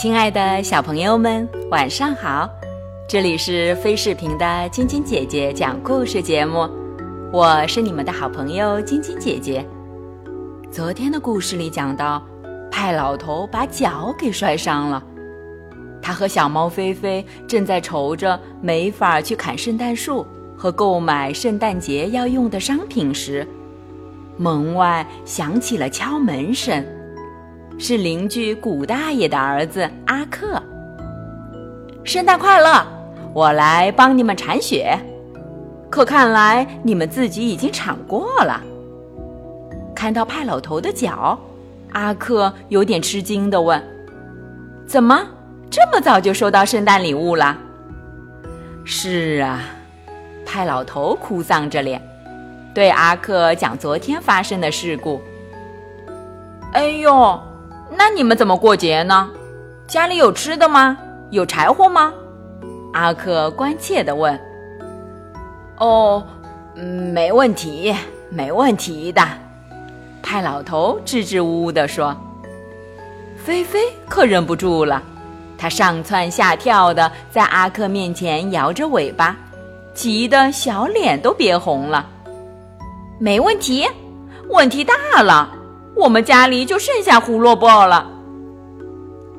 亲爱的小朋友们，晚上好！这里是飞视频的晶晶姐姐讲故事节目，我是你们的好朋友晶晶姐姐。昨天的故事里讲到，派老头把脚给摔伤了，他和小猫菲菲正在愁着没法去砍圣诞树和购买圣诞节要用的商品时，门外响起了敲门声。是邻居古大爷的儿子阿克。圣诞快乐！我来帮你们铲雪，可看来你们自己已经铲过了。看到派老头的脚，阿克有点吃惊的问：“怎么这么早就收到圣诞礼物了？”“是啊。”派老头哭丧着脸，对阿克讲昨天发生的事故。“哎呦！”那你们怎么过节呢？家里有吃的吗？有柴火吗？阿克关切地问。哦，嗯没问题，没问题的。派老头支支吾吾地说。菲菲可忍不住了，他上蹿下跳的在阿克面前摇着尾巴，急得小脸都憋红了。没问题，问题大了。我们家里就剩下胡萝卜了。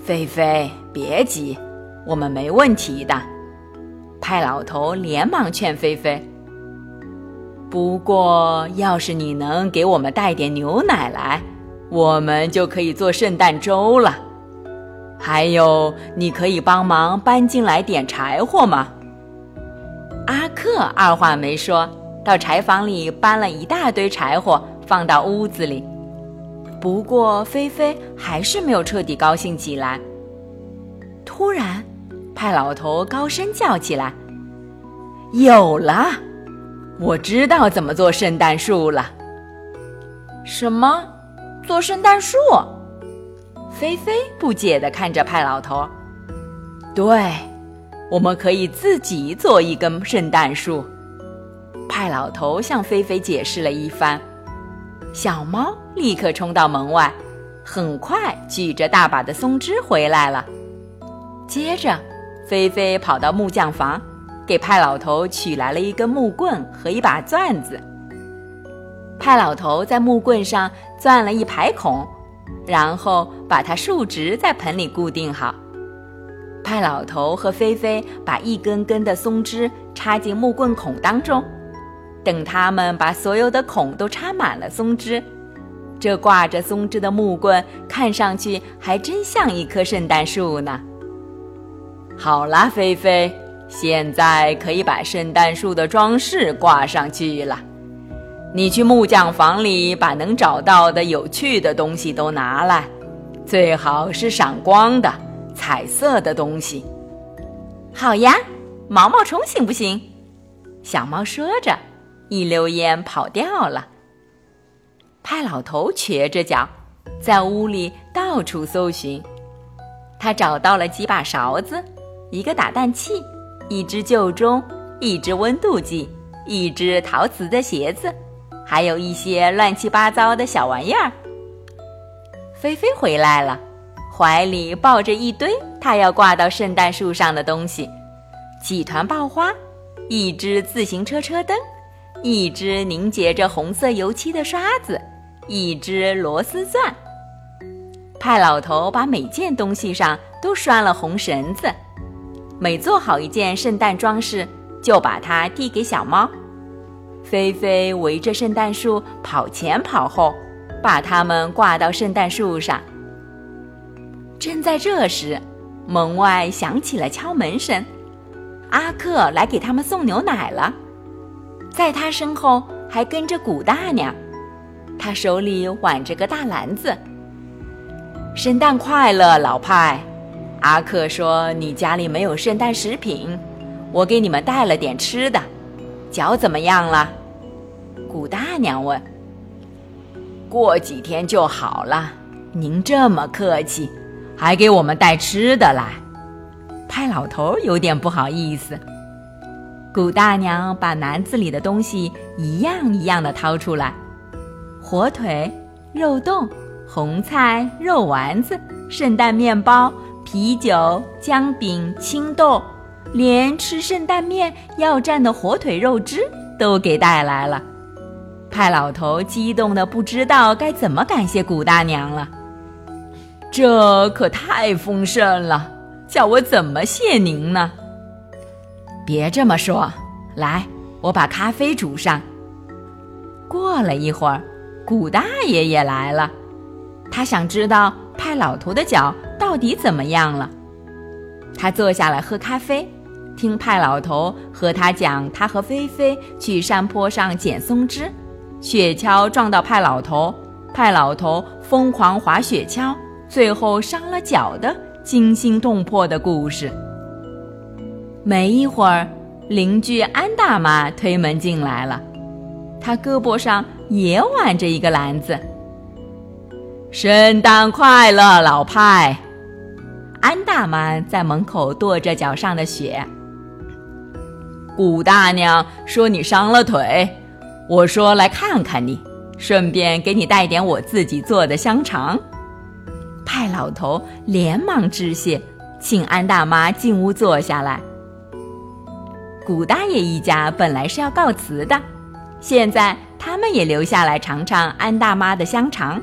菲菲，别急，我们没问题的。派老头连忙劝菲菲。不过，要是你能给我们带点牛奶来，我们就可以做圣诞粥了。还有，你可以帮忙搬进来点柴火吗？阿克二话没说，到柴房里搬了一大堆柴火，放到屋子里。不过，菲菲还是没有彻底高兴起来。突然，派老头高声叫起来：“有了！我知道怎么做圣诞树了。”“什么？做圣诞树？”菲菲不解地看着派老头。“对，我们可以自己做一根圣诞树。”派老头向菲菲解释了一番。小猫立刻冲到门外，很快举着大把的松枝回来了。接着，菲菲跑到木匠房，给派老头取来了一根木棍和一把钻子。派老头在木棍上钻了一排孔，然后把它竖直在盆里固定好。派老头和菲菲把一根根的松枝插进木棍孔当中。等他们把所有的孔都插满了松枝，这挂着松枝的木棍看上去还真像一棵圣诞树呢。好啦，菲菲，现在可以把圣诞树的装饰挂上去了。你去木匠房里把能找到的有趣的东西都拿来，最好是闪光的、彩色的东西。好呀，毛毛虫行不行？小猫说着。一溜烟跑掉了。派老头瘸着脚，在屋里到处搜寻。他找到了几把勺子，一个打蛋器，一只旧钟，一只温度计，一只陶瓷的鞋子，还有一些乱七八糟的小玩意儿。菲菲回来了，怀里抱着一堆她要挂到圣诞树上的东西：几团爆花，一只自行车车灯。一只凝结着红色油漆的刷子，一只螺丝钻。派老头把每件东西上都拴了红绳子，每做好一件圣诞装饰，就把它递给小猫。菲菲围着圣诞树跑前跑后，把它们挂到圣诞树上。正在这时，门外响起了敲门声，阿克来给他们送牛奶了。在他身后还跟着古大娘，他手里挽着个大篮子。圣诞快乐，老派！阿克说：“你家里没有圣诞食品，我给你们带了点吃的。脚怎么样了？”古大娘问。“过几天就好了。”您这么客气，还给我们带吃的来。派老头有点不好意思。古大娘把篮子里的东西一样一样的掏出来：火腿、肉冻、红菜、肉丸子、圣诞面包、啤酒、姜饼、青豆，连吃圣诞面要蘸的火腿肉汁都给带来了。派老头激动的不知道该怎么感谢古大娘了。这可太丰盛了，叫我怎么谢您呢？别这么说，来，我把咖啡煮上。过了一会儿，古大爷也来了，他想知道派老头的脚到底怎么样了。他坐下来喝咖啡，听派老头和他讲他和菲菲去山坡上捡松枝，雪橇撞到派老头，派老头疯狂滑雪橇。最后伤了脚的惊心动魄的故事。没一会儿，邻居安大妈推门进来了，她胳膊上也挽着一个篮子。圣诞快乐，老派！安大妈在门口跺着脚上的雪。古大娘说你伤了腿，我说来看看你，顺便给你带点我自己做的香肠。派老头连忙致谢，请安大妈进屋坐下来。古大爷一家本来是要告辞的，现在他们也留下来尝尝安大妈的香肠。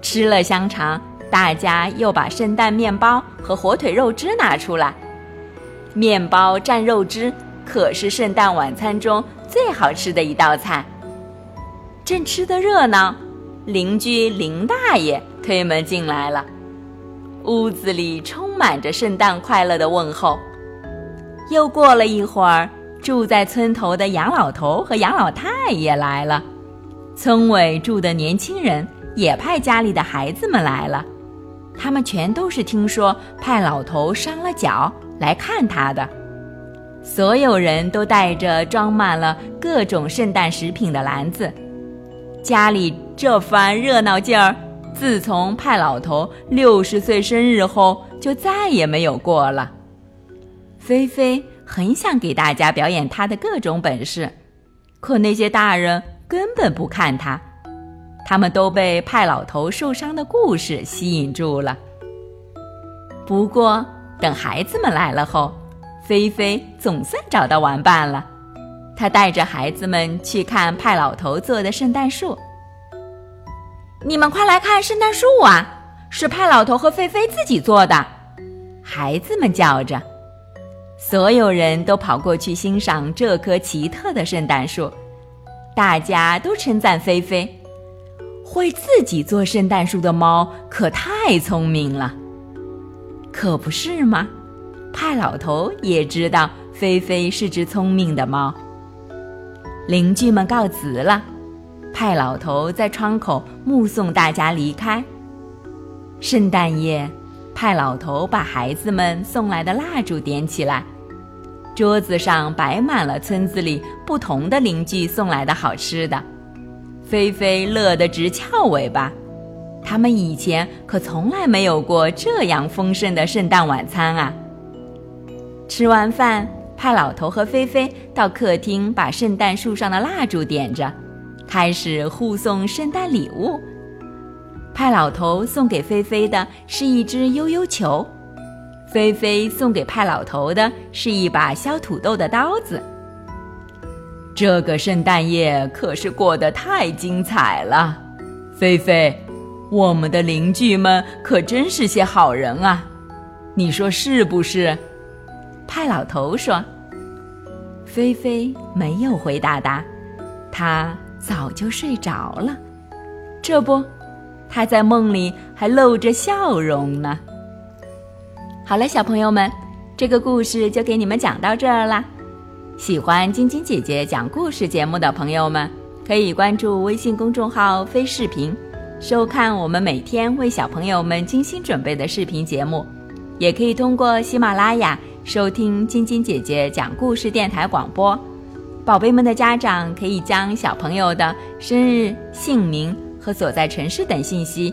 吃了香肠，大家又把圣诞面包和火腿肉汁拿出来。面包蘸肉汁可是圣诞晚餐中最好吃的一道菜。正吃得热闹，邻居林大爷。推门进来了，屋子里充满着圣诞快乐的问候。又过了一会儿，住在村头的杨老头和杨老太也来了，村委住的年轻人也派家里的孩子们来了，他们全都是听说派老头伤了脚来看他的。所有人都带着装满了各种圣诞食品的篮子，家里这番热闹劲儿。自从派老头六十岁生日后，就再也没有过了。菲菲很想给大家表演他的各种本事，可那些大人根本不看他，他们都被派老头受伤的故事吸引住了。不过，等孩子们来了后，菲菲总算找到玩伴了。她带着孩子们去看派老头做的圣诞树。你们快来看圣诞树啊！是派老头和菲菲自己做的。孩子们叫着，所有人都跑过去欣赏这棵奇特的圣诞树。大家都称赞菲菲，会自己做圣诞树的猫可太聪明了。可不是吗？派老头也知道菲菲是只聪明的猫。邻居们告辞了。派老头在窗口目送大家离开。圣诞夜，派老头把孩子们送来的蜡烛点起来，桌子上摆满了村子里不同的邻居送来的好吃的。菲菲乐得直翘尾巴，他们以前可从来没有过这样丰盛的圣诞晚餐啊！吃完饭，派老头和菲菲到客厅把圣诞树上的蜡烛点着。开始互送圣诞礼物。派老头送给菲菲的是一只悠悠球，菲菲送给派老头的是一把削土豆的刀子。这个圣诞夜可是过得太精彩了，菲菲，我们的邻居们可真是些好人啊，你说是不是？派老头说。菲菲没有回答他，他。早就睡着了，这不，他在梦里还露着笑容呢。好了，小朋友们，这个故事就给你们讲到这儿啦。喜欢晶晶姐姐讲故事节目的朋友们，可以关注微信公众号“飞视频”，收看我们每天为小朋友们精心准备的视频节目。也可以通过喜马拉雅收听晶晶姐姐讲故事电台广播。宝贝们的家长可以将小朋友的生日、姓名和所在城市等信息，